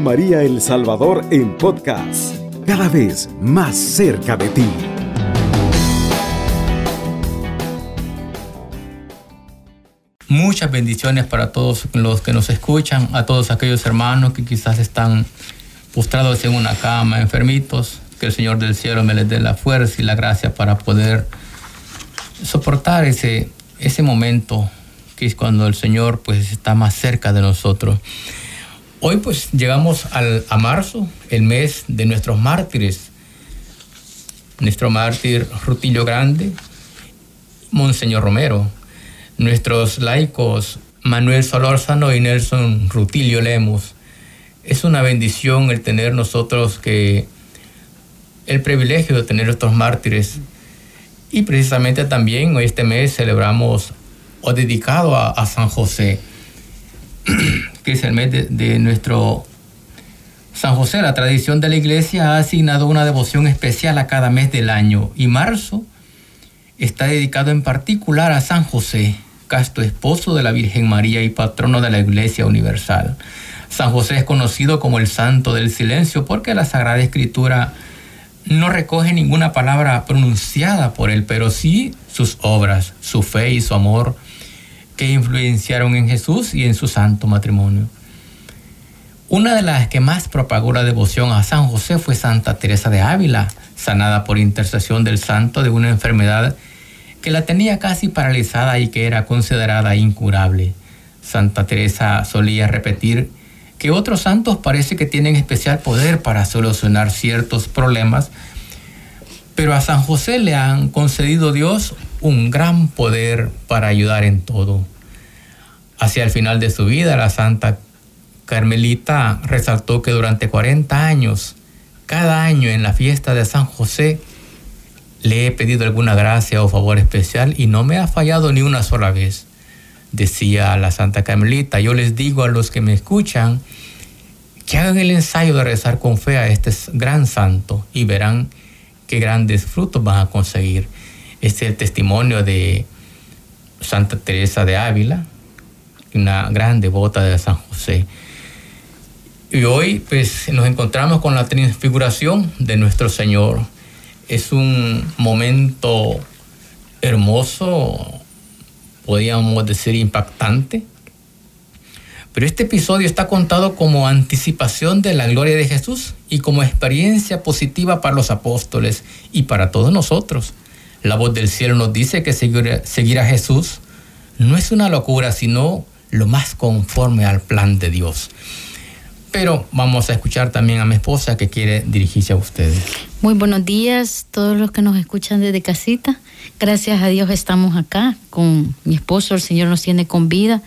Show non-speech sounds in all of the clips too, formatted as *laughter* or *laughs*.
María El Salvador en podcast, cada vez más cerca de ti. Muchas bendiciones para todos los que nos escuchan, a todos aquellos hermanos que quizás están postrados en una cama, enfermitos, que el Señor del cielo me les dé la fuerza y la gracia para poder soportar ese, ese momento que es cuando el Señor pues está más cerca de nosotros. Hoy pues llegamos al, a marzo, el mes de nuestros mártires. Nuestro mártir Rutillo Grande, Monseñor Romero, nuestros laicos Manuel Solórzano y Nelson Rutilio Lemos. Es una bendición el tener nosotros que el privilegio de tener estos mártires. Y precisamente también este mes celebramos o dedicado a San José, *clears throat* que es el mes de, nuestro San José. La tradición de la iglesia ha asignado una devoción especial a cada mes del año y marzo está dedicado en particular a San José, casto esposo de la Virgen María y patrono de la Iglesia Universal. San José es conocido como el santo del silencio porque la Sagrada Escritura no recoge ninguna palabra pronunciada por él, pero sí sus obras, su fe y su amor que influenciaron en Jesús y en su santo matrimonio. Una de las que más propagó la devoción a San José fue Santa Teresa de Ávila, sanada por intercesión del santo de una enfermedad que la tenía casi paralizada y que era considerada incurable. Santa Teresa solía repetir que otros santos parece que tienen especial poder para solucionar ciertos problemas, pero a San José le han concedido Dios un gran poder para ayudar en todo. Hacia el final de su vida, la Santa Carmelita resaltó que durante 40 años, cada año en la fiesta de San José, le he pedido alguna gracia o favor especial y no me ha fallado ni una sola vez. Decía la Santa Carmelita, yo les digo a los que me escuchan que hagan el ensayo de rezar con fe a este gran santo y verán qué grandes frutos van a conseguir. Este es el testimonio de Santa Teresa de Ávila, una gran devota de San José. Y hoy pues nos encontramos con la transfiguración de nuestro Señor. Es un momento hermoso, podríamos decir impactante. Pero este episodio está contado como anticipación de la gloria de Jesús y como experiencia positiva para los apóstoles y para todos nosotros. La voz del cielo nos dice que seguir, a Jesús no es una locura, sino lo más conforme al plan de Dios. Pero vamos a escuchar también a mi esposa que quiere dirigirse a ustedes. Muy buenos días todos los que nos escuchan desde casita. Gracias a Dios estamos acá con mi esposo, el Señor nos tiene con vida.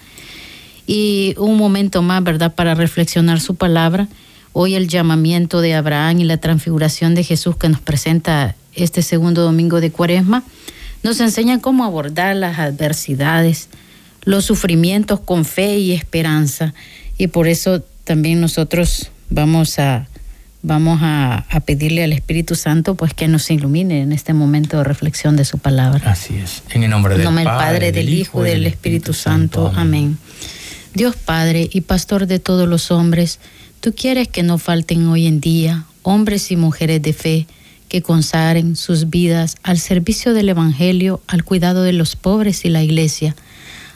Y un momento más, ¿verdad?, para reflexionar su palabra. Hoy el llamamiento de Abraham y la transfiguración de Jesús que nos presenta este segundo domingo de Cuaresma nos enseña cómo abordar las adversidades, los sufrimientos con fe y esperanza. Y por eso también nosotros vamos a, vamos a, a, pedirle al Espíritu Santo pues que nos ilumine en este momento de reflexión de su palabra. Así es. En el nombre del, nombre Padre, Padre, del Hijo y del Espíritu, Espíritu Santo. Santo. Amén. Dios Padre y Pastor de todos los hombres, tú quieres que no falten hoy en día hombres y mujeres de fe que consagren sus vidas al servicio del Evangelio, al cuidado de los pobres y la iglesia.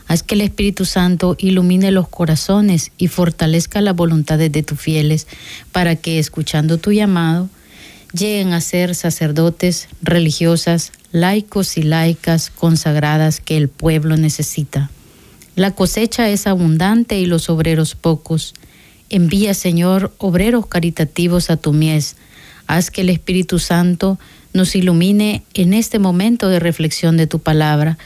Haz que el Espíritu Santo ilumine los corazones y fortalezca las voluntades de tus fieles, para que, escuchando tu llamado, lleguen a ser sacerdotes, religiosas, laicos y laicas consagradas que el pueblo necesita. La cosecha es abundante y los obreros pocos. Envía, Señor, obreros caritativos a tu mies. Haz que el Espíritu Santo nos ilumine en este momento de reflexión de tu palabra,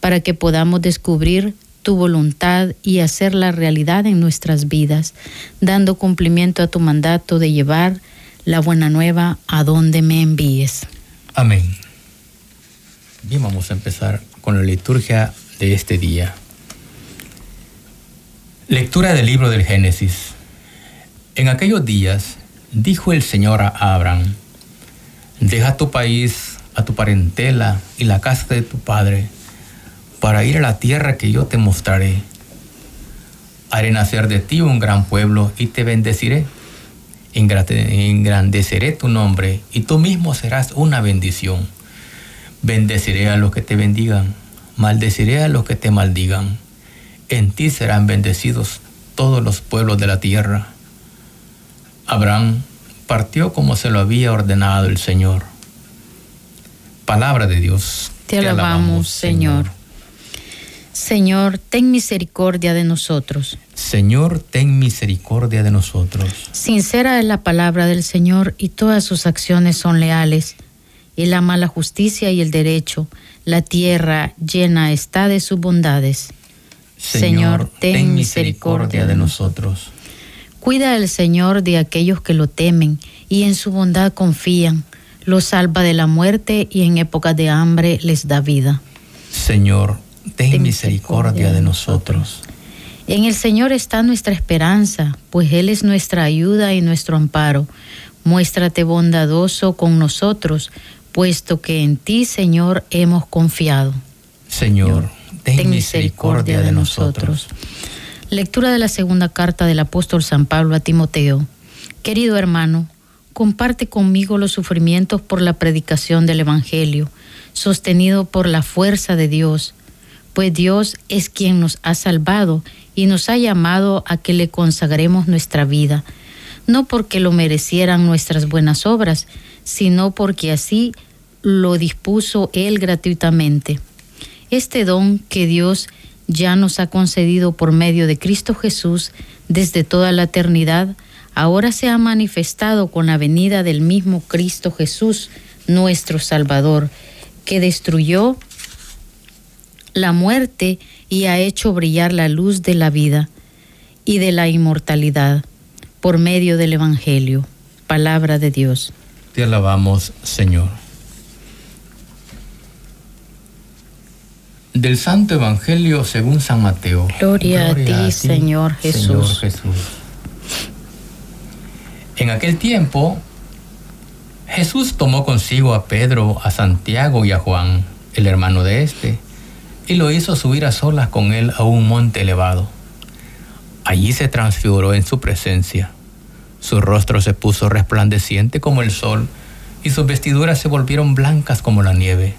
para que podamos descubrir tu voluntad y hacerla realidad en nuestras vidas, dando cumplimiento a tu mandato de llevar la buena nueva a donde me envíes. Amén. Bien, vamos a empezar con la liturgia de este día. Lectura del libro del Génesis. En aquellos días dijo el Señor a Abraham, deja tu país, a tu parentela y la casa de tu padre, para ir a la tierra que yo te mostraré. Haré nacer de ti un gran pueblo y te bendeciré. engrandeceré tu nombre y tú mismo serás una bendición. Bendeciré a los que te bendigan, maldeciré a los que te maldigan. En ti serán bendecidos todos los pueblos de la tierra. Abraham partió como se lo había ordenado el Señor. Palabra de Dios. Te, alabamos, Señor. Señor, ten misericordia de nosotros. Señor, ten misericordia de nosotros. Sincera es la palabra del Señor y todas sus acciones son leales. Él ama la justicia y el derecho. La tierra llena está de sus bondades. Señor, ten misericordia de nosotros. Cuida el Señor de aquellos que lo temen y en su bondad confían. Los salva de la muerte y en épocas de hambre les da vida. Señor, ten, misericordia de nosotros. En el Señor está nuestra esperanza, pues Él es nuestra ayuda y nuestro amparo. Muéstrate bondadoso con nosotros, puesto que en ti, Señor, hemos confiado. Señor, ten, misericordia de nosotros. Lectura de la segunda carta del apóstol San Pablo a Timoteo. Querido hermano, comparte conmigo los sufrimientos por la predicación del Evangelio, sostenido por la fuerza de Dios, pues Dios es quien nos ha salvado y nos ha llamado a que le consagremos nuestra vida, no porque lo merecieran nuestras buenas obras, sino porque así lo dispuso Él gratuitamente. Este don que Dios ya nos ha concedido por medio de Cristo Jesús desde toda la eternidad, ahora se ha manifestado con la venida del mismo Cristo Jesús, nuestro Salvador, que destruyó la muerte y ha hecho brillar la luz de la vida y de la inmortalidad por medio del Evangelio. Palabra de Dios. Te alabamos, Señor. Del Santo Evangelio según San Mateo. Gloria, a, ti, Señor Jesús. Señor Jesús. En aquel tiempo, Jesús tomó consigo a Pedro, a Santiago y a Juan, el hermano de este, y lo hizo subir a solas con él a un monte elevado. Allí se transfiguró en su presencia. Su rostro se puso resplandeciente como el sol y sus vestiduras se volvieron blancas como la nieve.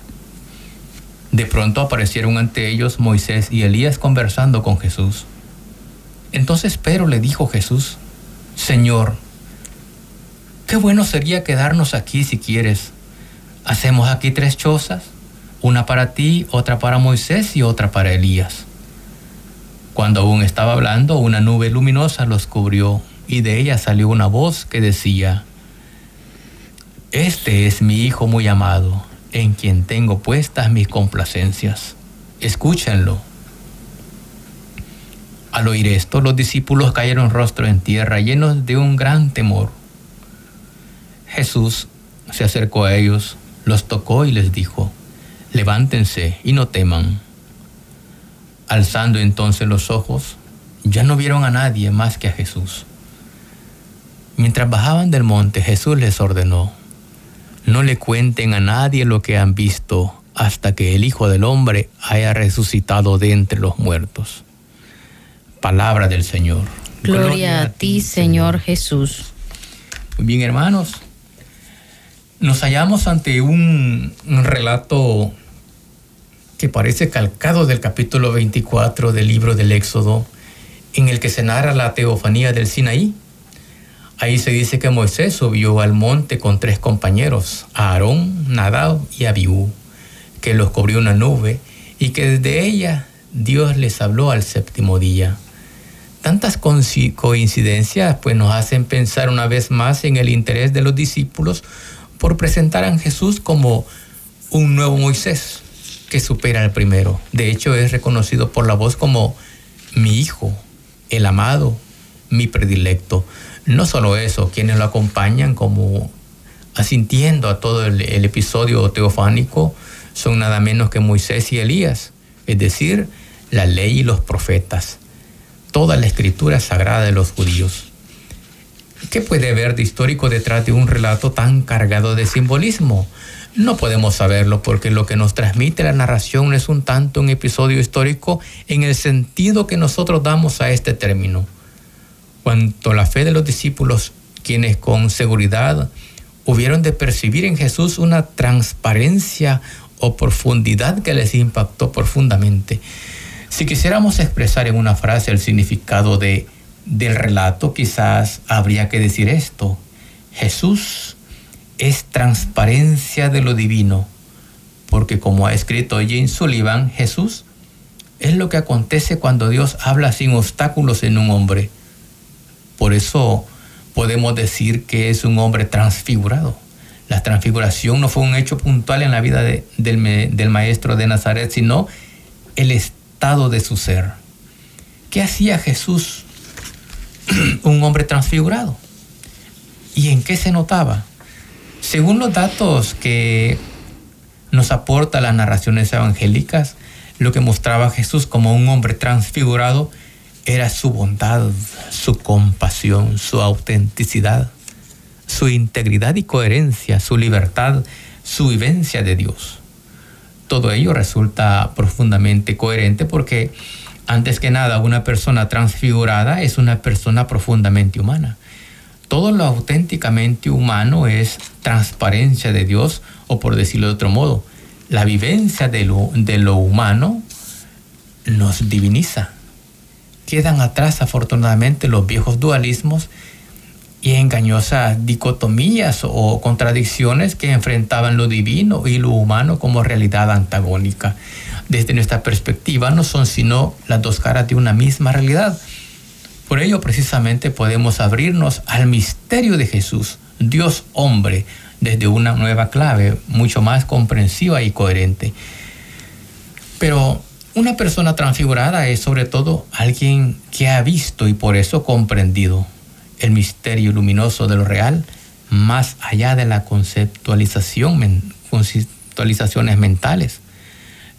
De pronto aparecieron ante ellos Moisés y Elías conversando con Jesús. Entonces Pedro le dijo Jesús, Señor, qué bueno sería quedarnos aquí si quieres. Hacemos aquí tres chozas, una para ti, otra para Moisés y otra para Elías. Cuando aún estaba hablando, una nube luminosa los cubrió y de ella salió una voz que decía, Este es mi Hijo muy amado, en quien tengo puestas mis complacencias. Escúchenlo. Al oír esto, los discípulos cayeron rostro en tierra, llenos de un gran temor. Jesús se acercó a ellos, los tocó y les dijo, levántense y no teman. Alzando entonces los ojos, ya no vieron a nadie más que a Jesús. Mientras bajaban del monte, Jesús les ordenó, no le cuenten a nadie lo que han visto hasta que el Hijo del Hombre haya resucitado de entre los muertos. Palabra del Señor. Gloria, a ti, Señor Jesús. Muy bien, hermanos. Nos hallamos ante un, un relato que parece calcado del capítulo 24 del libro del Éxodo, en el que se narra la teofanía del Sinaí. Ahí se dice que Moisés subió al monte con tres compañeros, Aarón, Nadab y Abiú, que los cubrió una nube y que desde ella Dios les habló al séptimo día. Tantas coincidencias pues nos hacen pensar una vez más en el interés de los discípulos por presentar a Jesús como un nuevo Moisés, que supera al primero. De hecho, es reconocido por la voz como mi hijo, el amado, mi predilecto. No solo eso, quienes lo acompañan como asintiendo a todo el, episodio teofánico son nada menos que Moisés y Elías, es decir, la ley y los profetas, toda la escritura sagrada de los judíos. ¿Qué puede haber de histórico detrás de un relato tan cargado de simbolismo? No podemos saberlo porque lo que nos transmite la narración es un tanto un episodio histórico en el sentido que nosotros damos a este término. Cuanto la fe de los discípulos quienes con seguridad hubieron de percibir en Jesús una transparencia o profundidad que les impactó profundamente. Si quisiéramos expresar en una frase el significado de, del relato, quizás habría que decir esto. Jesús es transparencia de lo divino, porque como ha escrito James Sullivan, Jesús es lo que acontece cuando Dios habla sin obstáculos en un hombre. Por eso podemos decir que es un hombre transfigurado. La transfiguración no fue un hecho puntual en la vida del, del maestro de Nazaret, sino el estado de su ser. ¿Qué hacía Jesús, *clears throat* un hombre transfigurado? ¿Y en qué se notaba? Según los datos que nos aporta las narraciones evangélicas, lo que mostraba Jesús como un hombre transfigurado era su bondad, su compasión, su autenticidad, su integridad y coherencia, su libertad, su vivencia de Dios. Todo ello resulta profundamente coherente porque antes que nada una persona transfigurada es una persona profundamente humana. Todo lo auténticamente humano es transparencia de Dios o por decirlo de otro modo, la vivencia de lo, de lo humano nos diviniza. Quedan atrás afortunadamente los viejos dualismos y engañosas dicotomías o contradicciones que enfrentaban lo divino y lo humano como realidad antagónica. Desde nuestra perspectiva no son sino las dos caras de una misma realidad. Por ello precisamente podemos abrirnos al misterio de Jesús, Dios hombre, desde una nueva clave mucho más comprensiva y coherente. Pero una persona transfigurada es sobre todo alguien que ha visto y por eso comprendido el misterio luminoso de lo real más allá de la conceptualización, conceptualizaciones mentales.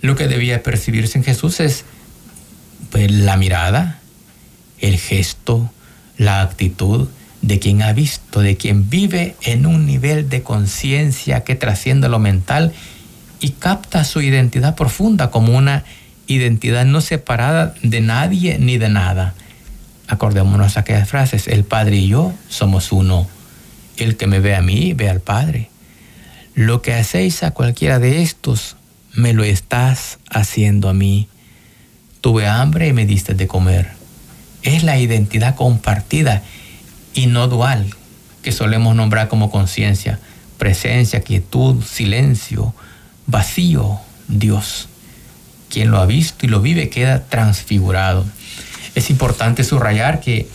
Lo que debía percibirse en Jesús es pues, la mirada, el gesto, la actitud, de quien ha visto, de quien vive en un nivel de conciencia que trasciende lo mental y capta su identidad profunda como una identidad no separada de nadie ni de nada. Acordémonos aquellas frases, el Padre y yo somos uno. El que me ve a mí, ve al Padre. Lo que hacéis a cualquiera de estos, me lo estás haciendo a mí. Tuve hambre y me diste de comer. Es la identidad compartida y no dual, que solemos nombrar como conciencia, presencia, quietud, silencio, vacío, Dios. Quien lo ha visto y lo vive queda transfigurado. Es importante subrayar que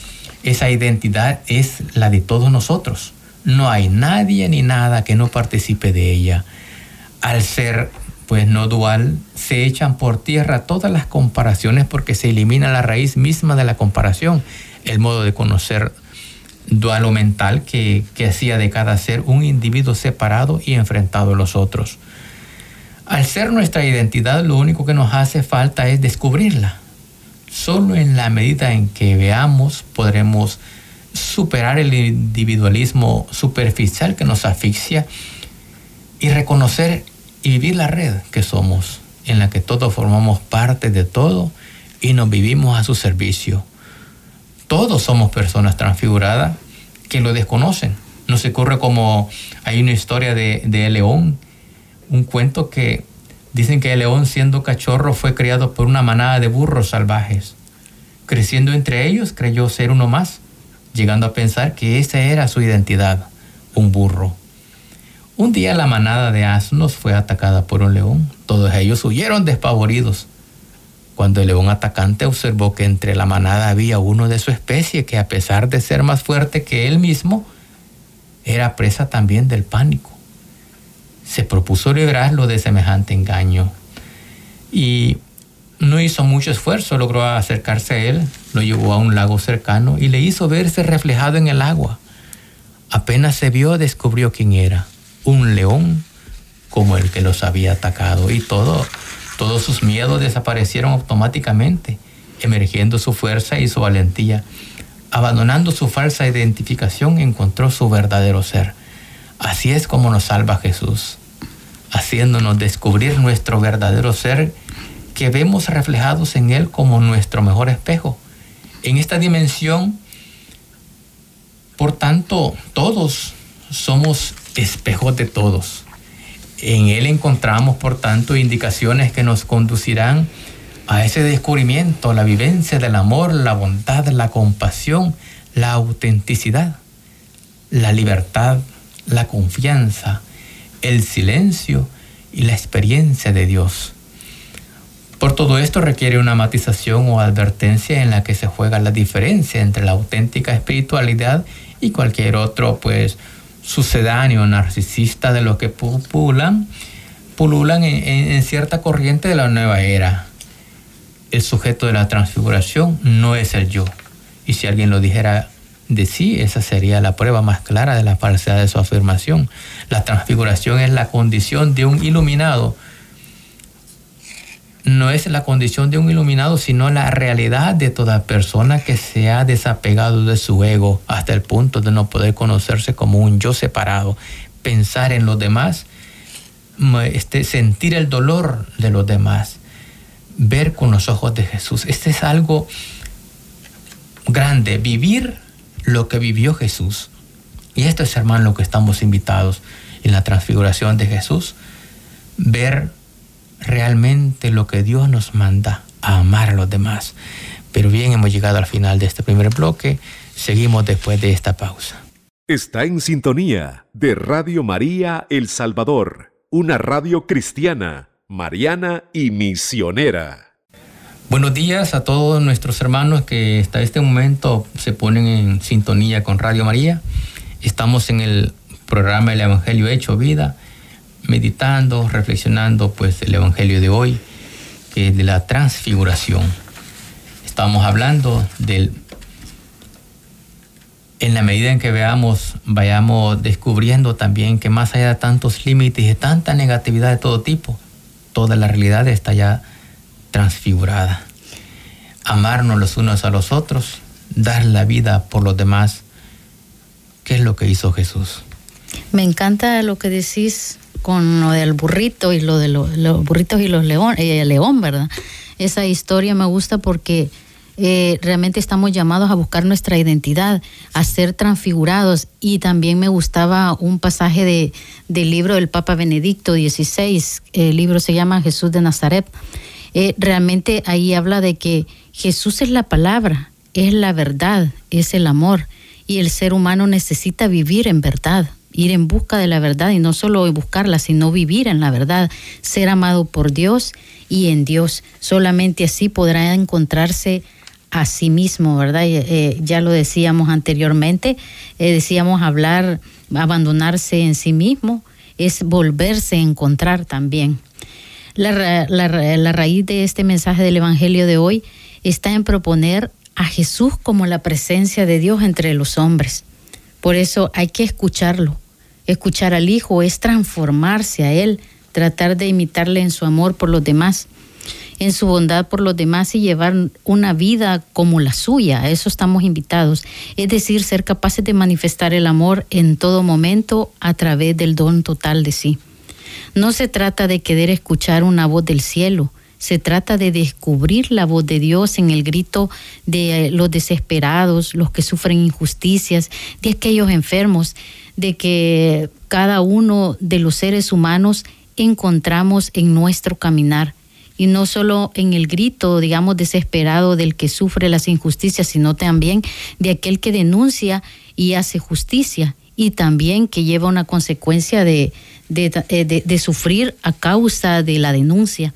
esa identidad es la de todos nosotros. No hay nadie ni nada que no participe de ella. Al ser pues no dual, se echan por tierra todas las comparaciones porque se elimina la raíz misma de la comparación, el modo de conocer dualo mental que, hacía de cada ser un individuo separado y enfrentado a los otros. Al ser nuestra identidad, lo único que nos hace falta es descubrirla. Solo en la medida en que veamos podremos superar el individualismo superficial que nos asfixia y reconocer y vivir la red que somos, en la que todos formamos parte de todo y nos vivimos a su servicio todos somos personas transfiguradas que lo desconocen. No se ocurre como hay una historia de, de león, un cuento que dicen que el león siendo cachorro fue criado por una manada de burros salvajes. Creciendo entre ellos creyó ser uno más, llegando a pensar que esa era su identidad, un burro. Un día la manada de asnos fue atacada por un león. Todos ellos huyeron despavoridos. Cuando el león atacante observó que entre la manada había uno de su especie que a pesar de ser más fuerte que él mismo, era presa también del pánico. Se propuso librarlo de semejante engaño y no hizo mucho esfuerzo, logró acercarse a él, lo llevó a un lago cercano y le hizo verse reflejado en el agua. Apenas se vio, descubrió quién era, un león como el que los había atacado y todo todos sus miedos desaparecieron automáticamente, emergiendo su fuerza y su valentía. Abandonando su falsa identificación, encontró su verdadero ser. Así es como nos salva Jesús, haciéndonos descubrir nuestro verdadero ser que vemos reflejados en Él como nuestro mejor espejo. En esta dimensión Por tanto, todos somos espejos de todos. En Él encontramos, por tanto, indicaciones que nos conducirán a ese descubrimiento, la vivencia del amor, la bondad, la compasión, la autenticidad, la libertad, la confianza, el silencio y la experiencia de Dios. Por todo esto requiere una matización o advertencia en la que se juega la diferencia entre la auténtica espiritualidad y cualquier otro, pues, sucedáneo narcisista de los que pululan, pululan en, cierta corriente de la nueva era. El sujeto de la transfiguración no es el yo. Y si alguien lo dijera de sí, esa sería la prueba más clara de la falsedad de su afirmación. La transfiguración es la condición de un iluminado. No es la condición de un iluminado, sino la realidad de toda persona que se ha desapegado de su ego hasta el punto de no poder conocerse como un yo separado, pensar en los demás, este, sentir el dolor de los demás, ver con los ojos de Jesús. Este es algo grande, vivir lo que vivió Jesús. Y esto es, hermano, lo que estamos invitados en la transfiguración de Jesús, ver realmente lo que Dios nos manda a amar a los demás. Pero bien, hemos llegado al final de este primer bloque. Seguimos después de esta pausa. Está en sintonía de Radio María El Salvador, una radio cristiana, mariana y misionera. Buenos días a todos nuestros hermanos que hasta este momento se ponen en sintonía con Radio María. Estamos en el programa El Evangelio Hecho Vida, meditando, reflexionando pues el Evangelio de hoy, que es de la transfiguración. Estamos hablando del... En la medida en que veamos, vayamos descubriendo también que más allá de tantos límites y tanta negatividad de todo tipo, toda la realidad está ya transfigurada. Amarnos los unos a los otros, dar la vida por los demás. ¿Qué es lo que hizo Jesús? Me encanta lo que decís con lo del burrito y lo de los burritos y los león, eh, león, ¿verdad? Esa historia me gusta porque eh, realmente estamos llamados a buscar nuestra identidad, a ser transfigurados. Y también me gustaba un pasaje de, del libro del Papa Benedicto XVI, el libro se llama Jesús de Nazaret. Eh, realmente ahí habla de que Jesús es la palabra, es la verdad, es el amor. Y el ser humano necesita vivir en verdad, ir en busca de la verdad y no solo buscarla, sino vivir en la verdad, ser amado por Dios y en Dios. Solamente así podrá encontrarse a sí mismo, ¿verdad? Eh, ya lo decíamos anteriormente, eh, decíamos hablar, abandonarse en sí mismo, es volverse a encontrar también. La, raíz de este mensaje del Evangelio de hoy está en proponer a Jesús como la presencia de Dios entre los hombres. Por eso hay que escucharlo. Escuchar al Hijo es transformarse a Él, tratar de imitarle en su amor por los demás, en su bondad por los demás y llevar una vida como la suya. A eso estamos invitados. Es decir, ser capaces de manifestar el amor en todo momento a través del don total de sí. No se trata de querer escuchar una voz del cielo, se trata de descubrir la voz de Dios en el grito de los desesperados, los que sufren injusticias, de aquellos enfermos, de que cada uno de los seres humanos encontramos en nuestro caminar. Y no solo en el grito, digamos, desesperado del que sufre las injusticias, sino también de aquel que denuncia y hace justicia y también que lleva una consecuencia de, eh, de, sufrir a causa de la denuncia.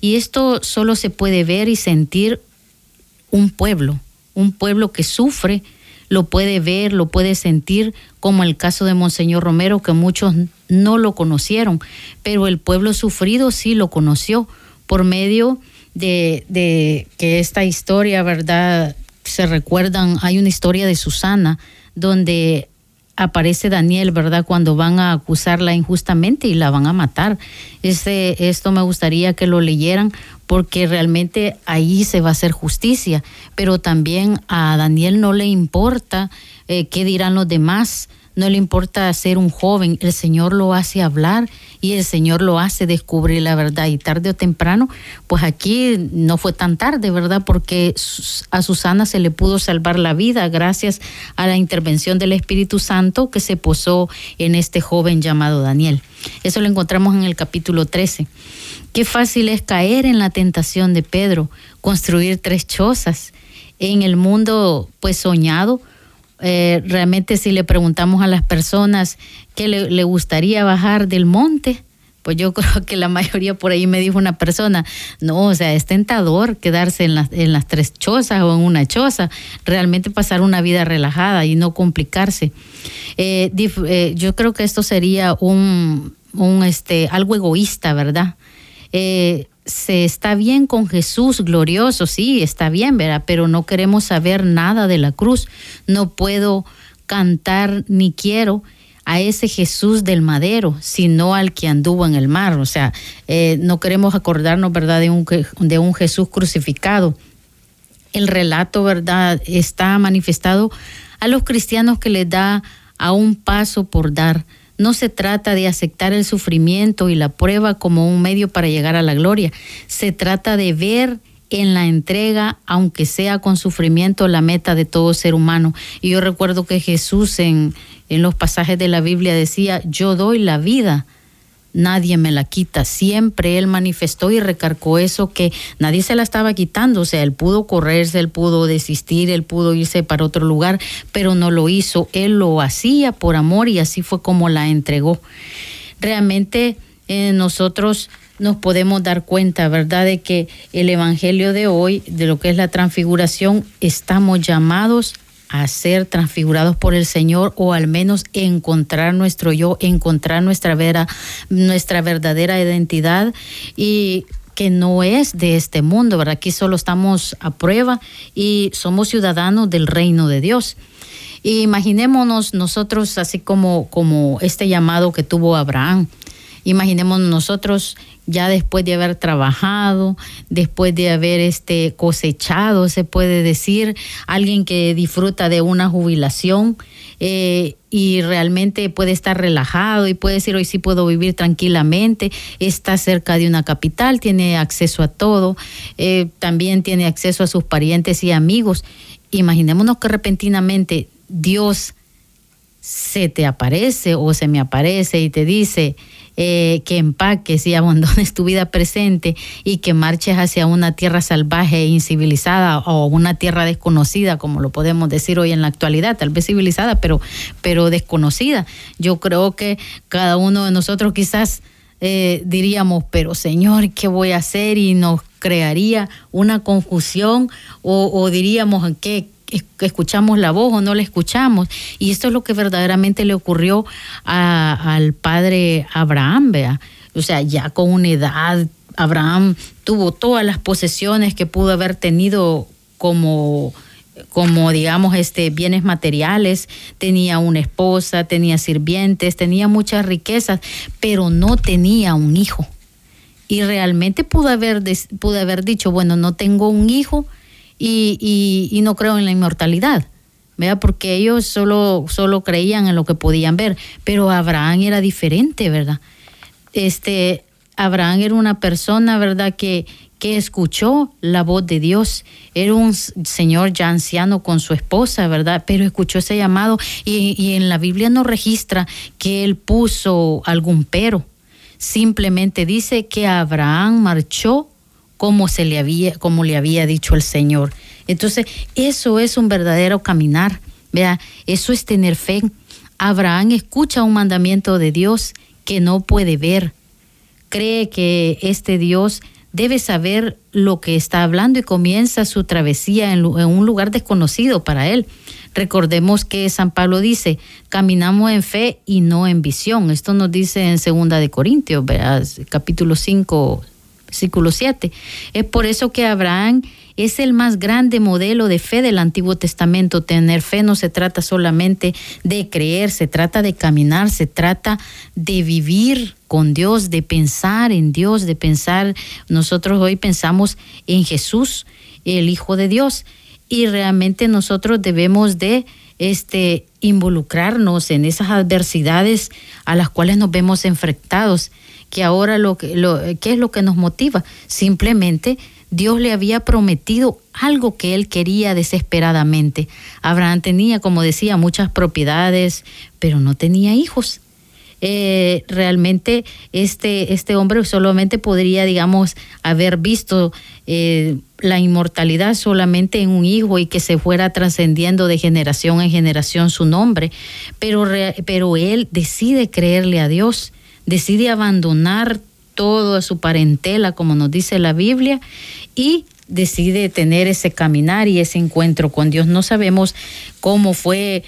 Y esto solo se puede ver y sentir un pueblo, un pueblo que sufre, lo puede ver, lo puede sentir, como el caso de Monseñor Romero, que muchos no lo conocieron, pero el pueblo sufrido sí lo conoció por medio de, de que esta historia, ¿verdad? Se recuerdan, hay una historia de Susana, donde aparece Daniel, ¿verdad? Cuando van a acusarla injustamente y la van a matar. Este, esto me gustaría que lo leyeran porque realmente ahí se va a hacer justicia, pero también a Daniel no le importa eh, qué dirán los demás no le importa ser un joven, el Señor lo hace hablar y el Señor lo hace descubrir la verdad. Y tarde o temprano, pues aquí no fue tan tarde, ¿verdad? Porque a Susana se le pudo salvar la vida gracias a la intervención del Espíritu Santo que se posó en este joven llamado Daniel. Eso lo encontramos en el capítulo 13. Qué fácil es caer en la tentación de Pedro, construir tres chozas en el mundo pues soñado. Eh, realmente si le preguntamos a las personas qué le, gustaría bajar del monte, pues yo *laughs* creo que la mayoría por ahí me dijo una persona, no, o sea, es tentador quedarse en las, en las tres chozas o en una choza, realmente pasar una vida relajada y no complicarse. Eh, eh, yo creo que esto sería un, un este, algo egoísta, ¿verdad? Se está bien con Jesús glorioso, sí, está bien, ¿verdad? Pero no queremos saber nada de la cruz. No puedo cantar ni quiero a ese Jesús del madero, sino al que anduvo en el mar. O sea, eh, no queremos acordarnos, ¿verdad?, de un, de un Jesús crucificado. El relato, ¿verdad?, está manifestado a los cristianos que les da a un paso por dar no se trata de aceptar el sufrimiento y la prueba como un medio para llegar a la gloria. Se trata de ver en la entrega, aunque sea con sufrimiento, la meta de todo ser humano. Y yo recuerdo que Jesús en, en los pasajes de la Biblia decía, yo doy la vida nadie me la quita. Siempre él manifestó y recargó eso que nadie se la estaba quitando. O sea, él pudo correrse, él pudo desistir, él pudo irse para otro lugar, pero no lo hizo. Él lo hacía por amor y así fue como la entregó. Realmente eh, nosotros nos podemos dar cuenta, ¿verdad?, de que el Evangelio de hoy, de lo que es la transfiguración, estamos llamados a ser transfigurados por el Señor o al menos encontrar nuestro yo, encontrar nuestra, vera, nuestra verdadera identidad y que no es de este mundo, ¿verdad? Aquí solo estamos a prueba y somos ciudadanos del reino de Dios. imaginémonos nosotros así como, como este llamado que tuvo Abraham. Imaginémonos nosotros ya después de haber trabajado, después de haber este cosechado, se puede decir, alguien que disfruta de una jubilación eh, y realmente puede estar relajado y puede decir hoy sí puedo vivir tranquilamente, está cerca de una capital, tiene acceso a todo, eh, también tiene acceso a sus parientes y amigos. Imaginémonos que repentinamente Dios se te aparece o se me aparece y te dice, eh, que empaques y abandones tu vida presente y que marches hacia una tierra salvaje e incivilizada o una tierra desconocida, como lo podemos decir hoy en la actualidad, tal vez civilizada, pero, pero desconocida. Yo creo que cada uno de nosotros quizás eh, diríamos, pero Señor, ¿qué voy a hacer? Y nos crearía una confusión o, o diríamos, ¿qué, escuchamos la voz o no la escuchamos. Y esto es lo que verdaderamente le ocurrió al padre Abraham, vea. O sea, ya con una edad, Abraham tuvo todas las posesiones que pudo haber tenido como como digamos este bienes materiales, tenía una esposa, tenía sirvientes, tenía muchas riquezas, pero no tenía un hijo. Y realmente pudo haber, pudo haber dicho, bueno, no tengo un hijo, y, no creo en la inmortalidad. ¿verdad? Porque ellos solo, solo creían en lo que podían ver, pero Abraham era diferente, ¿verdad? Este, Abraham era una persona, ¿verdad? Que, que escuchó la voz de Dios. Era un señor ya anciano con su esposa, ¿verdad? Pero escuchó ese llamado y, y en la Biblia no registra que él puso algún pero. Simplemente dice que Abraham marchó como se le había, le había dicho el Señor. Entonces, eso es un verdadero caminar, vea, eso es tener fe. Abraham escucha un mandamiento de Dios que no puede ver. Cree que este Dios debe saber lo que está hablando y comienza su travesía en, un lugar desconocido para él. Recordemos que San Pablo dice, caminamos en fe y no en visión. Esto nos dice en Segunda de Corintios, capítulo 5, versículo 7. Es por eso que Abraham es el más grande modelo de fe del Antiguo Testamento. Tener fe no se trata solamente de creer, se trata de caminar, se trata de vivir con Dios, de pensar en Dios, de pensar, nosotros hoy pensamos en Jesús, el Hijo de Dios, y realmente nosotros debemos de este, involucrarnos en esas adversidades a las cuales nos vemos enfrentados, que ahora lo que, lo, ¿qué es lo que nos motiva? Simplemente Dios le había prometido algo que él quería desesperadamente. Abraham tenía, como decía, muchas propiedades, pero no tenía hijos. Eh, realmente este, este hombre solamente podría, digamos, haber visto eh, la inmortalidad solamente en un hijo y que se fuera trascendiendo de generación en generación su nombre, pero, pero él decide creerle a Dios, decide abandonar todo a su parentela, como nos dice la Biblia, y decide tener ese caminar y ese encuentro con Dios. No sabemos cómo fue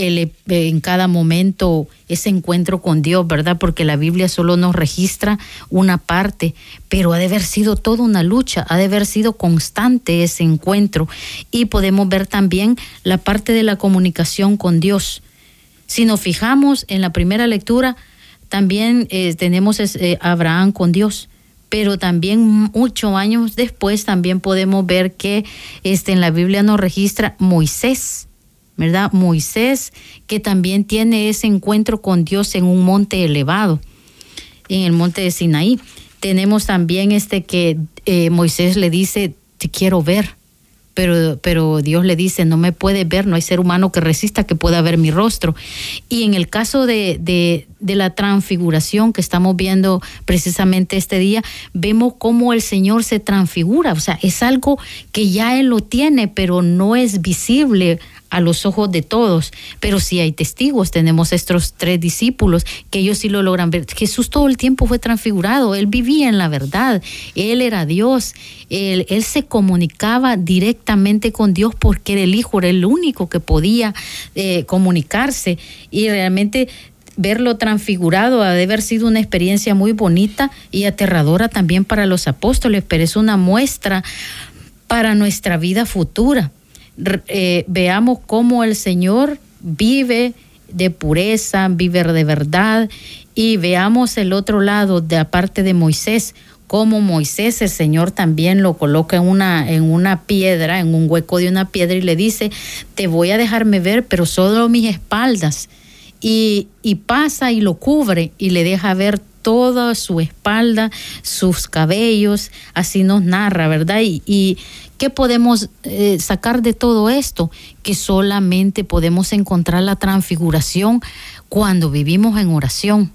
eh, en cada momento ese encuentro con Dios, ¿verdad? Porque la Biblia solo nos registra una parte, pero ha de haber sido toda una lucha, ha de haber sido constante ese encuentro. Y podemos ver también la parte de la comunicación con Dios. Si nos fijamos en la primera lectura, también eh, tenemos eh, Abraham con Dios pero también ocho años después también podemos ver que este, en la Biblia nos registra Moisés. ¿verdad? Moisés, que también tiene ese encuentro con Dios en un monte elevado, en el monte de Sinaí. Tenemos también este que eh, Moisés le dice, te quiero ver, pero, pero Dios le dice, no me puede ver, no hay ser humano que resista que pueda ver mi rostro. Y en el caso de, de, de la transfiguración que estamos viendo precisamente este día, vemos cómo el Señor se transfigura, o sea, es algo que ya Él lo tiene, pero no es visible a los ojos de todos, pero sí hay testigos, tenemos estos tres discípulos que ellos sí lo logran ver. Jesús todo el tiempo fue transfigurado, él vivía en la verdad, él era Dios, él, se comunicaba directamente con Dios porque era el Hijo, era el único que podía eh, comunicarse y realmente verlo transfigurado ha de haber sido una experiencia muy bonita y aterradora también para los apóstoles, pero es una muestra para nuestra vida futura eh, veamos cómo el Señor vive de pureza, vive de verdad y veamos el otro lado de aparte de Moisés, cómo Moisés el Señor también lo coloca en una, en una piedra, en un hueco de una piedra y le dice, te voy a dejarme ver, pero solo mis espaldas. Y, y pasa y lo cubre y le deja ver toda su espalda, sus cabellos, así nos narra, ¿verdad? Y, ¿Qué podemos eh, sacar de todo esto? Que solamente podemos encontrar la transfiguración cuando vivimos en oración.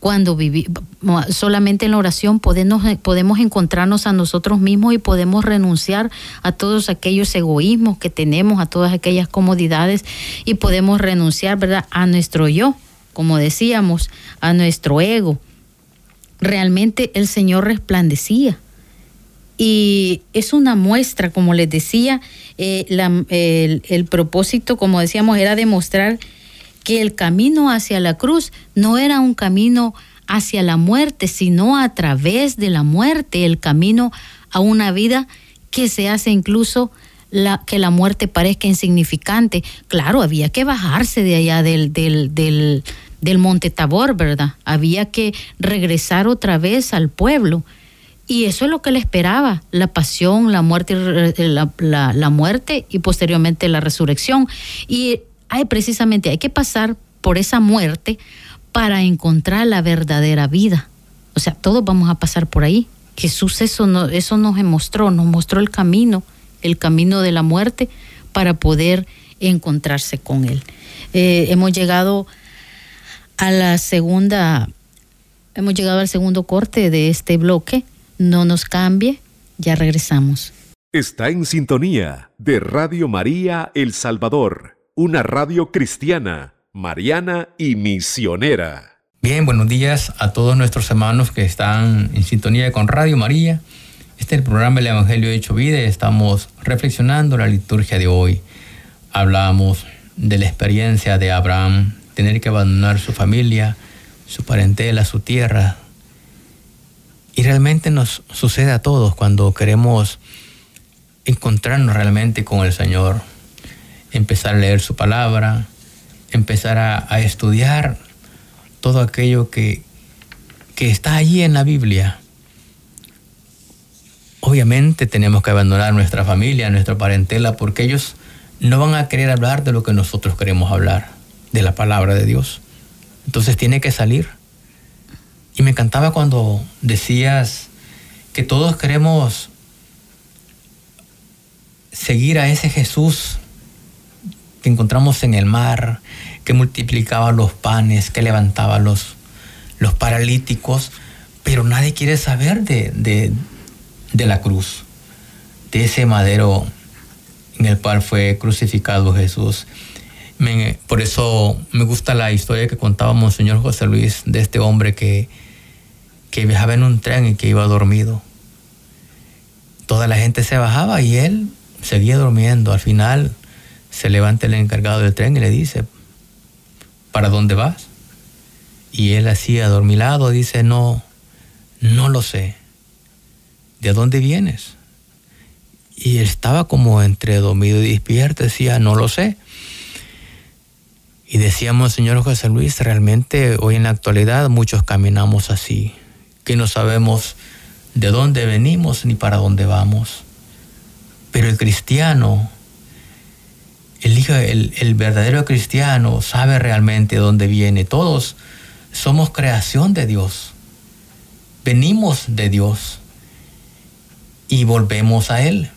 Cuando vivimos solamente en la oración podemos, podemos encontrarnos a nosotros mismos y podemos renunciar a todos aquellos egoísmos que tenemos, a todas aquellas comodidades y podemos renunciar, ¿verdad?, a nuestro yo, como decíamos, a nuestro ego. Realmente el Señor resplandecía y es una muestra, como les decía, eh, el, propósito, como decíamos, era demostrar que el camino hacia la cruz no era un camino hacia la muerte, sino a través de la muerte, el camino a una vida que se hace incluso la, que la muerte parezca insignificante. Claro, había que bajarse de allá del, del, del, del Monte Tabor, ¿verdad? Había que regresar otra vez al pueblo y eso es lo que le esperaba, la pasión, la muerte, la, la, muerte y posteriormente la resurrección. Y hay precisamente, hay que pasar por esa muerte para encontrar la verdadera vida. O sea, todos vamos a pasar por ahí. Jesús eso, no, eso nos mostró, nos mostró el camino, el camino de la muerte para poder encontrarse con Él. Eh, hemos llegado a la segunda, hemos llegado al segundo corte de este bloque no nos cambie, ya regresamos. Está en sintonía de Radio María El Salvador, una radio cristiana, mariana y misionera. Bien, buenos días a todos nuestros hermanos que están en sintonía con Radio María. Este es el programa El Evangelio Hecho Vida y estamos reflexionando la liturgia de hoy. Hablamos de la experiencia de Abraham, tener que abandonar su familia, su parentela, su tierra, y realmente nos sucede a todos cuando queremos encontrarnos realmente con el Señor, empezar a leer su palabra, empezar a, estudiar todo aquello que, que está allí en la Biblia. Obviamente tenemos que abandonar nuestra familia, nuestra parentela, porque ellos no van a querer hablar de lo que nosotros queremos hablar, de la palabra de Dios. Entonces tiene que salir. Y me encantaba cuando decías que todos queremos seguir a ese Jesús que encontramos en el mar, que multiplicaba los panes, que levantaba los, los paralíticos, pero nadie quiere saber de, de, de la cruz, de ese madero en el cual fue crucificado Jesús. Por eso me gusta la historia que contaba Monseñor José Luis de este hombre que, que viajaba en un tren y que iba dormido. Toda la gente se bajaba y él seguía durmiendo. Al final se levanta el encargado del tren y le dice, ¿para dónde vas? Y él así adormilado dice, no, no lo sé. ¿De dónde vienes? Y estaba como entre dormido y despierto, decía, no lo sé. Y decíamos, Señor José Luis, realmente hoy en la actualidad muchos caminamos así, que no sabemos de dónde venimos ni para dónde vamos. Pero el cristiano, el, hijo, el, el verdadero cristiano sabe realmente dónde viene. Todos somos creación de Dios. Venimos de Dios y volvemos a Él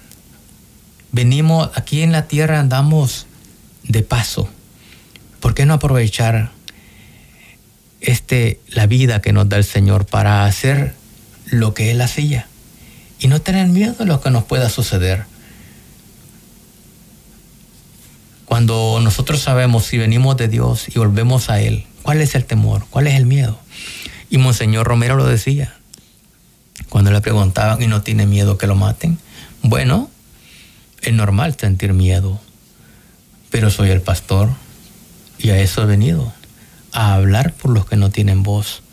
venimos aquí en la tierra, andamos de paso. ¿Por qué no aprovechar este, la vida que nos da el Señor para hacer lo que Él hacía? Y no tener miedo de lo que nos pueda suceder. Cuando nosotros sabemos si venimos de Dios y volvemos a Él, ¿cuál es el temor? ¿Cuál es el miedo? Y Monseñor Romero lo decía. Cuando le preguntaban, ¿y no tiene miedo que lo maten? Bueno, es normal sentir miedo, pero soy el pastor y a eso he venido, a hablar por los que no tienen voz.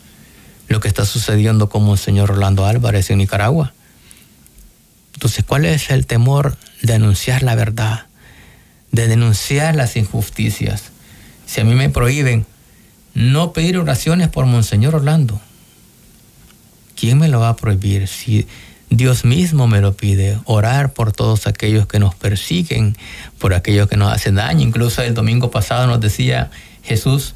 Lo que está sucediendo como el señor Rolando Álvarez en Nicaragua. Entonces, ¿cuál es el temor de anunciar la verdad? De denunciar las injusticias. Si a mí me prohíben no pedir oraciones por Monseñor Orlando, ¿quién me lo va a prohibir? Si Dios mismo me lo pide, orar por todos aquellos que nos persiguen, por aquellos que nos hacen daño. Incluso el domingo pasado nos decía Jesús,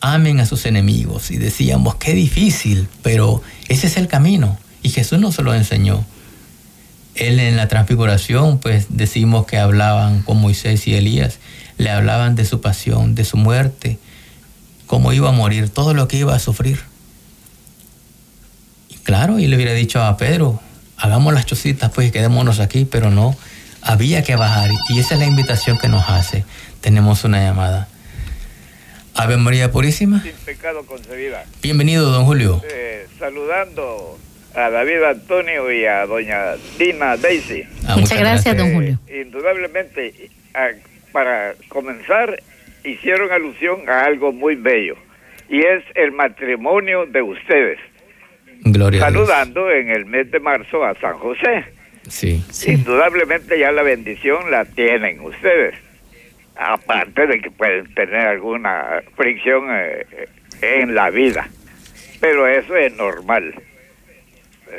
amen a sus enemigos. Y decíamos, qué difícil, pero ese es el camino. Y Jesús nos lo enseñó. Él en la transfiguración, pues decimos que hablaban con Moisés y Elías, le hablaban de su pasión, de su muerte, cómo iba a morir, todo lo que iba a sufrir. Claro, y le hubiera dicho a Pedro, hagamos las chocitas pues y quedémonos aquí, pero no, había que bajar y esa es la invitación que nos hace. Tenemos una llamada. Ave María Purísima. Sin pecado concebida. Bienvenido, don Julio. Eh, saludando a David Antonio y a doña Dina Daisy. Ah, muchas, gracias, don Julio. indudablemente, para comenzar, hicieron alusión a algo muy bello y es el matrimonio de ustedes saludando en el mes de marzo a San José. Sí. Indudablemente ya la bendición la tienen ustedes. Aparte de que pueden tener alguna fricción eh, en la vida. Pero eso es normal.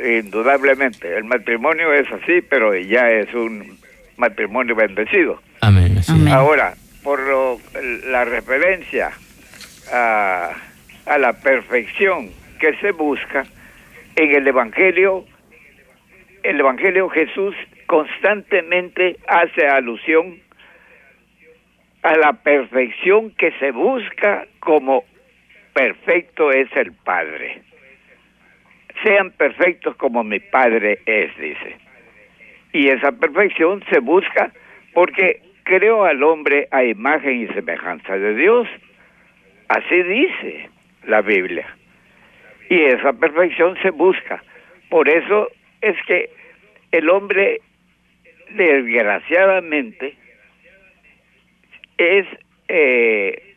Indudablemente. El matrimonio es así, pero ya es un matrimonio bendecido. Amén. Ahora, por lo, la referencia a, a la perfección que se busca, en el Evangelio, el Evangelio Jesús constantemente hace alusión a la perfección que se busca como perfecto es el Padre. Sean perfectos como mi Padre es, dice. Y esa perfección se busca porque creó al hombre a imagen y semejanza de Dios. Así dice la Biblia y esa perfección se busca. Por eso es que el hombre, desgraciadamente, es eh,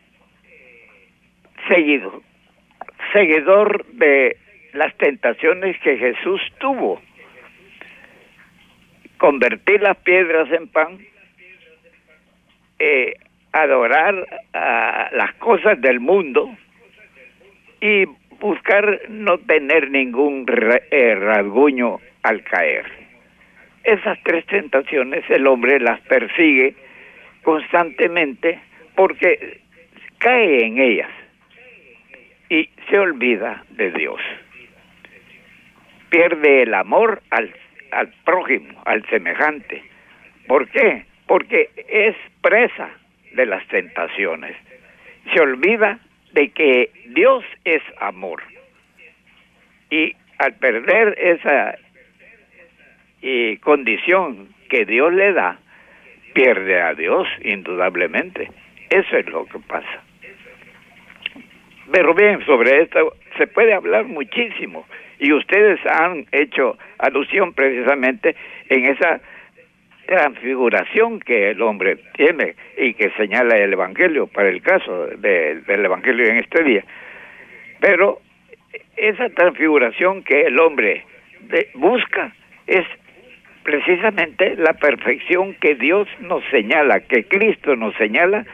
seguido, seguidor de las tentaciones que Jesús tuvo. Convertir las piedras en pan, eh, adorar a las cosas del mundo y buscar no tener ningún eh, rasguño al caer. esas tres tentaciones el hombre las persigue constantemente porque cae en ellas y se olvida de Dios. Pierde el amor al, al prójimo, al semejante. ¿Por qué? Porque es presa de las tentaciones. Se olvida de que Dios es amor. Y al perder esa eh, condición que Dios le da, pierde a Dios, indudablemente. Eso es lo que pasa. Pero bien, sobre esto se puede hablar muchísimo y ustedes han hecho alusión precisamente en esa transfiguración que el hombre tiene y que señala el Evangelio para el caso del Evangelio en este día. Pero esa transfiguración que el hombre busca es precisamente la perfección que Dios nos señala, que Cristo nos señala,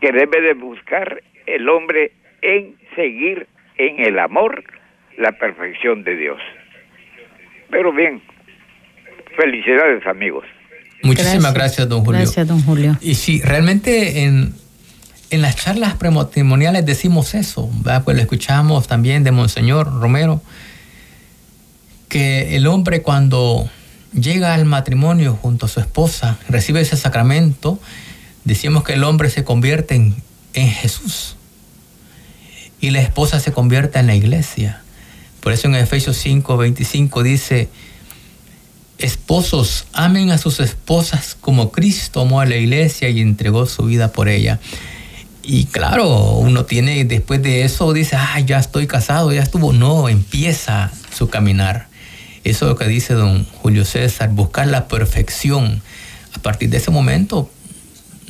que debe de buscar el hombre en seguir en el amor la perfección de Dios. Pero bien, felicidades amigos. Muchísimas gracias, don Julio. Gracias, don Julio. Y sí, realmente en, en las charlas prematrimoniales decimos eso, ¿verdad? pues lo escuchamos también de Monseñor Romero, que el hombre cuando llega al matrimonio junto a su esposa, recibe ese sacramento, decimos que el hombre se convierte en, en Jesús y la esposa se convierte en la iglesia. Por eso en Efesios 5, 25 dice, esposos, amen a sus esposas como Cristo amó a la iglesia y entregó su vida por ella. Y claro, uno tiene, después de eso, dice, ah, ya estoy casado, ya estuvo. No, empieza su caminar. Eso es lo que dice don Julio César, buscar la perfección. A partir de ese momento,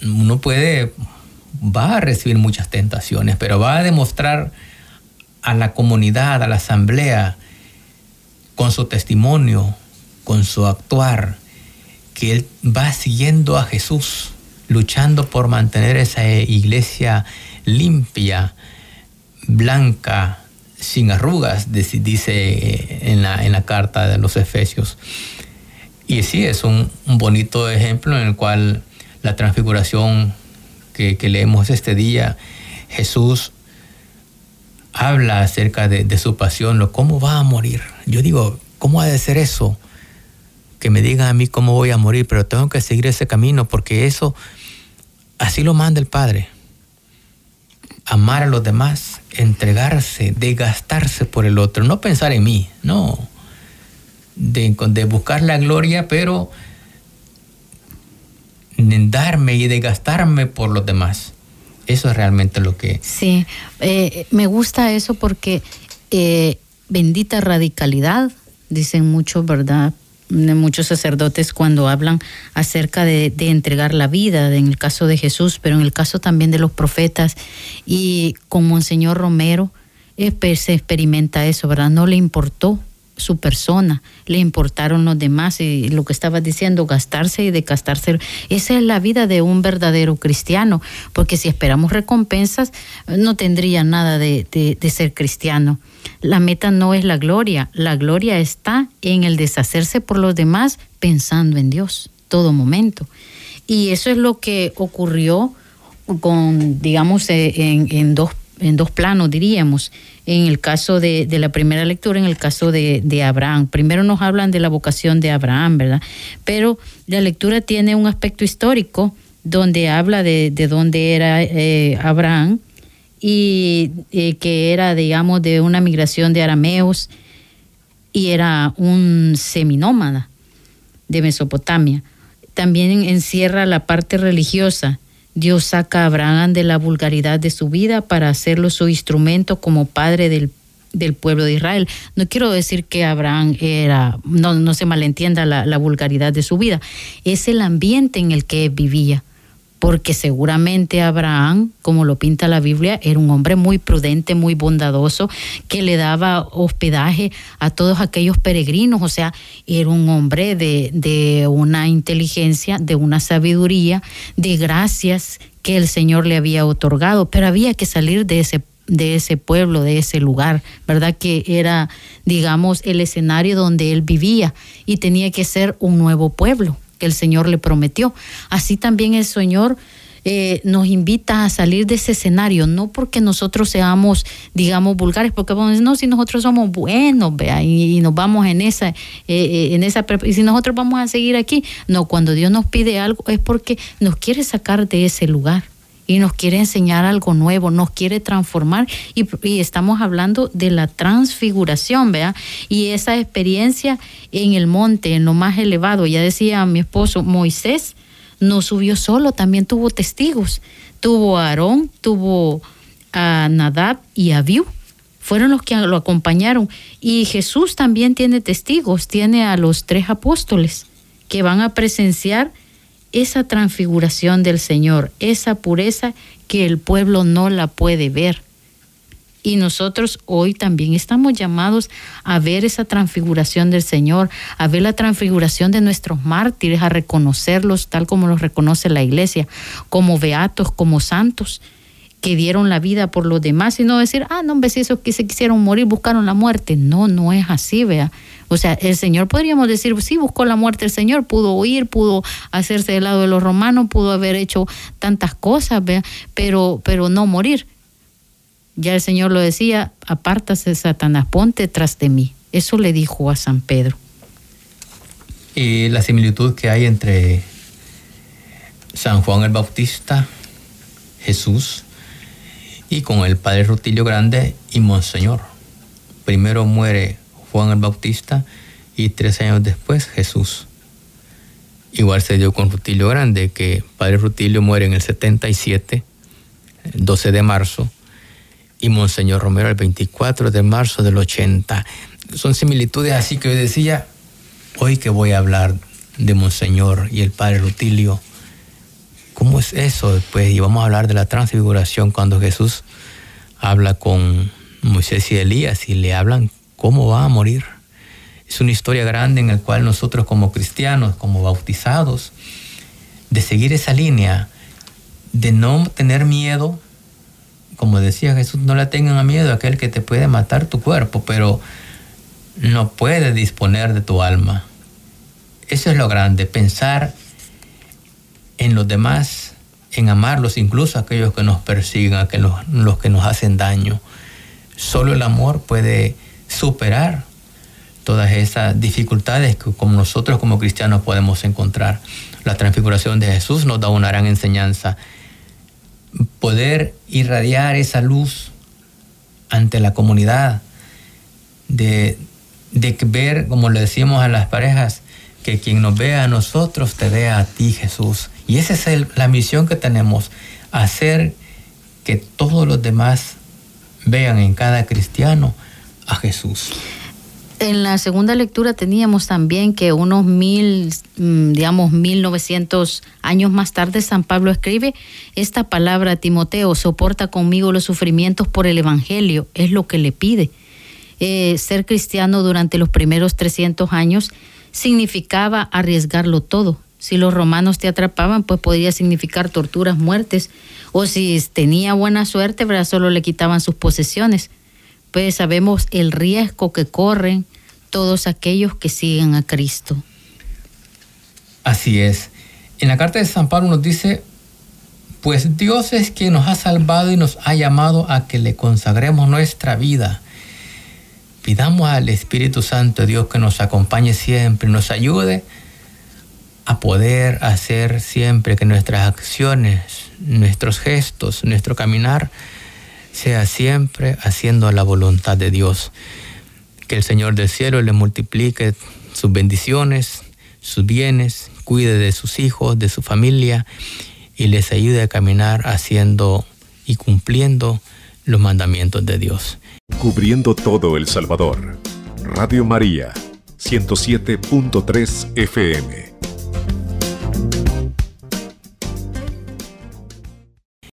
uno puede, va a recibir muchas tentaciones, pero va a demostrar a la comunidad, a la asamblea, con su testimonio, con su actuar, que él va siguiendo a Jesús, luchando por mantener esa iglesia limpia, blanca, sin arrugas, dice en la, en la carta de los Efesios. Y sí, es un, bonito ejemplo en el cual la transfiguración que, leemos este día, Jesús habla acerca de, de, su pasión, lo cómo va a morir. Yo digo, ¿cómo ha de ser eso? Que me digan a mí cómo voy a morir, pero tengo que seguir ese camino porque eso, así lo manda el Padre. Amar a los demás, entregarse, desgastarse por el otro, no pensar en mí, no. De, de buscar la gloria, pero darme y desgastarme por los demás. Eso es realmente lo que... Sí, eh, me gusta eso porque eh, bendita radicalidad, dicen muchos, ¿verdad? Muchos sacerdotes cuando hablan acerca de, entregar la vida, en el caso de Jesús, pero en el caso también de los profetas y con Monseñor Romero se experimenta eso, ¿verdad? No le importó su persona, le importaron los demás y lo que estaba diciendo, gastarse y desgastarse. Esa es la vida de un verdadero cristiano, porque si esperamos recompensas, no tendría nada de, de ser cristiano. La meta no es la gloria, la gloria está en el deshacerse por los demás pensando en Dios todo momento. Y eso es lo que ocurrió con, digamos, eh, en, dos, en dos planos, diríamos. En el caso de, la primera lectura, en el caso de, Abraham. Primero nos hablan de la vocación de Abraham, ¿verdad? Pero la lectura tiene un aspecto histórico donde habla de, dónde era eh, Abraham y eh, que era, digamos, de una migración de arameos y era un seminómada de Mesopotamia. También encierra la parte religiosa. Dios saca a Abraham de la vulgaridad de su vida para hacerlo su instrumento como padre del, pueblo de Israel. No quiero decir que Abraham era, no, no se malentienda la, la vulgaridad de su vida, es el ambiente en el que vivía porque seguramente Abraham, como lo pinta la Biblia, era un hombre muy prudente, muy bondadoso, que le daba hospedaje a todos aquellos peregrinos, o sea, era un hombre de, una inteligencia, de una sabiduría, de gracias que el Señor le había otorgado, pero había que salir de ese de ese pueblo, de ese lugar, ¿verdad? Que era, digamos, el escenario donde él vivía y tenía que ser un nuevo pueblo que el Señor le prometió. Así también el Señor eh, nos invita a salir de ese escenario, no porque nosotros seamos, digamos, vulgares, porque decir, no, si nosotros somos buenos, vea, y, nos vamos en esa, eh, eh, en esa, y si nosotros vamos a seguir aquí, no, cuando Dios nos pide algo es porque nos quiere sacar de ese lugar y nos quiere enseñar algo nuevo, nos quiere transformar y, estamos hablando de la transfiguración, vea, y esa experiencia en el monte, en lo más elevado, ya decía mi esposo Moisés, no subió solo, también tuvo testigos. Tuvo a Aarón, tuvo a Nadab y a Abiú. Fueron los que lo acompañaron. Y Jesús también tiene testigos, tiene a los tres apóstoles que van a presenciar esa transfiguración del Señor, esa pureza que el pueblo no la puede ver. Y nosotros hoy también estamos llamados a ver esa transfiguración del Señor, a ver la transfiguración de nuestros mártires, a reconocerlos tal como los reconoce la iglesia, como beatos, como santos que dieron la vida por los demás y no decir, ah, no, ves esos que se quisieron morir buscaron la muerte. No, no es así, vea. O sea, el Señor podríamos decir, sí, buscó la muerte el Señor, pudo huir, pudo hacerse del lado de los romanos, pudo haber hecho tantas cosas, vea, pero, pero no morir. Ya el Señor lo decía, apártase Satanás, ponte tras de mí. Eso le dijo a San Pedro. Y la similitud que hay entre San Juan el Bautista, Jesús, y con el Padre Rutilio Grande y Monseñor. Primero muere Juan el Bautista y tres años después Jesús. Igual se dio con Rutilio Grande, que Padre Rutilio muere en el 77, 12 de marzo, y Monseñor Romero el 24 de marzo del 80. Son similitudes así que yo decía, hoy que voy a hablar de Monseñor y el Padre Rutilio, ¿cómo es eso? Pues, y vamos a hablar de la transfiguración cuando Jesús habla con Moisés y Elías y le hablan cómo va a morir. Es una historia grande en la cual nosotros como cristianos, como bautizados, de seguir esa línea, de no tener miedo, como decía Jesús, no le tengan miedo a aquel que te puede matar tu cuerpo, pero no puede disponer de tu alma. Eso es lo grande, pensar en los demás, en amarlos, incluso aquellos que nos persigan, que los, que nos hacen daño. Solo el amor puede superar todas esas dificultades que como nosotros como cristianos podemos encontrar. La transfiguración de Jesús nos da una gran enseñanza poder irradiar esa luz ante la comunidad, de, ver, como le decimos a las parejas, que quien nos vea a nosotros te vea a ti, Jesús. Y esa es la misión que tenemos, hacer que todos los demás vean en cada cristiano a Jesús en la segunda lectura teníamos también que unos mil, mm, digamos, mil novecientos años más tarde San Pablo escribe esta palabra a Timoteo, soporta conmigo los sufrimientos por el Evangelio, es lo que le pide. Eh, ser cristiano durante los primeros 300 años significaba arriesgarlo todo. Si los romanos te atrapaban, pues podría significar torturas, muertes, o si tenía buena suerte, ¿verdad? solo le quitaban sus posesiones pues sabemos el riesgo que corren todos aquellos que siguen a Cristo. Así es. En la carta de San Pablo nos dice, pues Dios es quien nos ha salvado y nos ha llamado a que le consagremos nuestra vida. Pidamos al Espíritu Santo Dios que nos acompañe siempre, nos ayude a poder hacer siempre que nuestras acciones, nuestros gestos, nuestro caminar, sea siempre haciendo la voluntad de Dios. Que el Señor del cielo le multiplique sus bendiciones, sus bienes, cuide de sus hijos, de su familia y les ayude a caminar haciendo y cumpliendo los mandamientos de Dios. Cubriendo todo El Salvador. Radio María, 107.3 FM.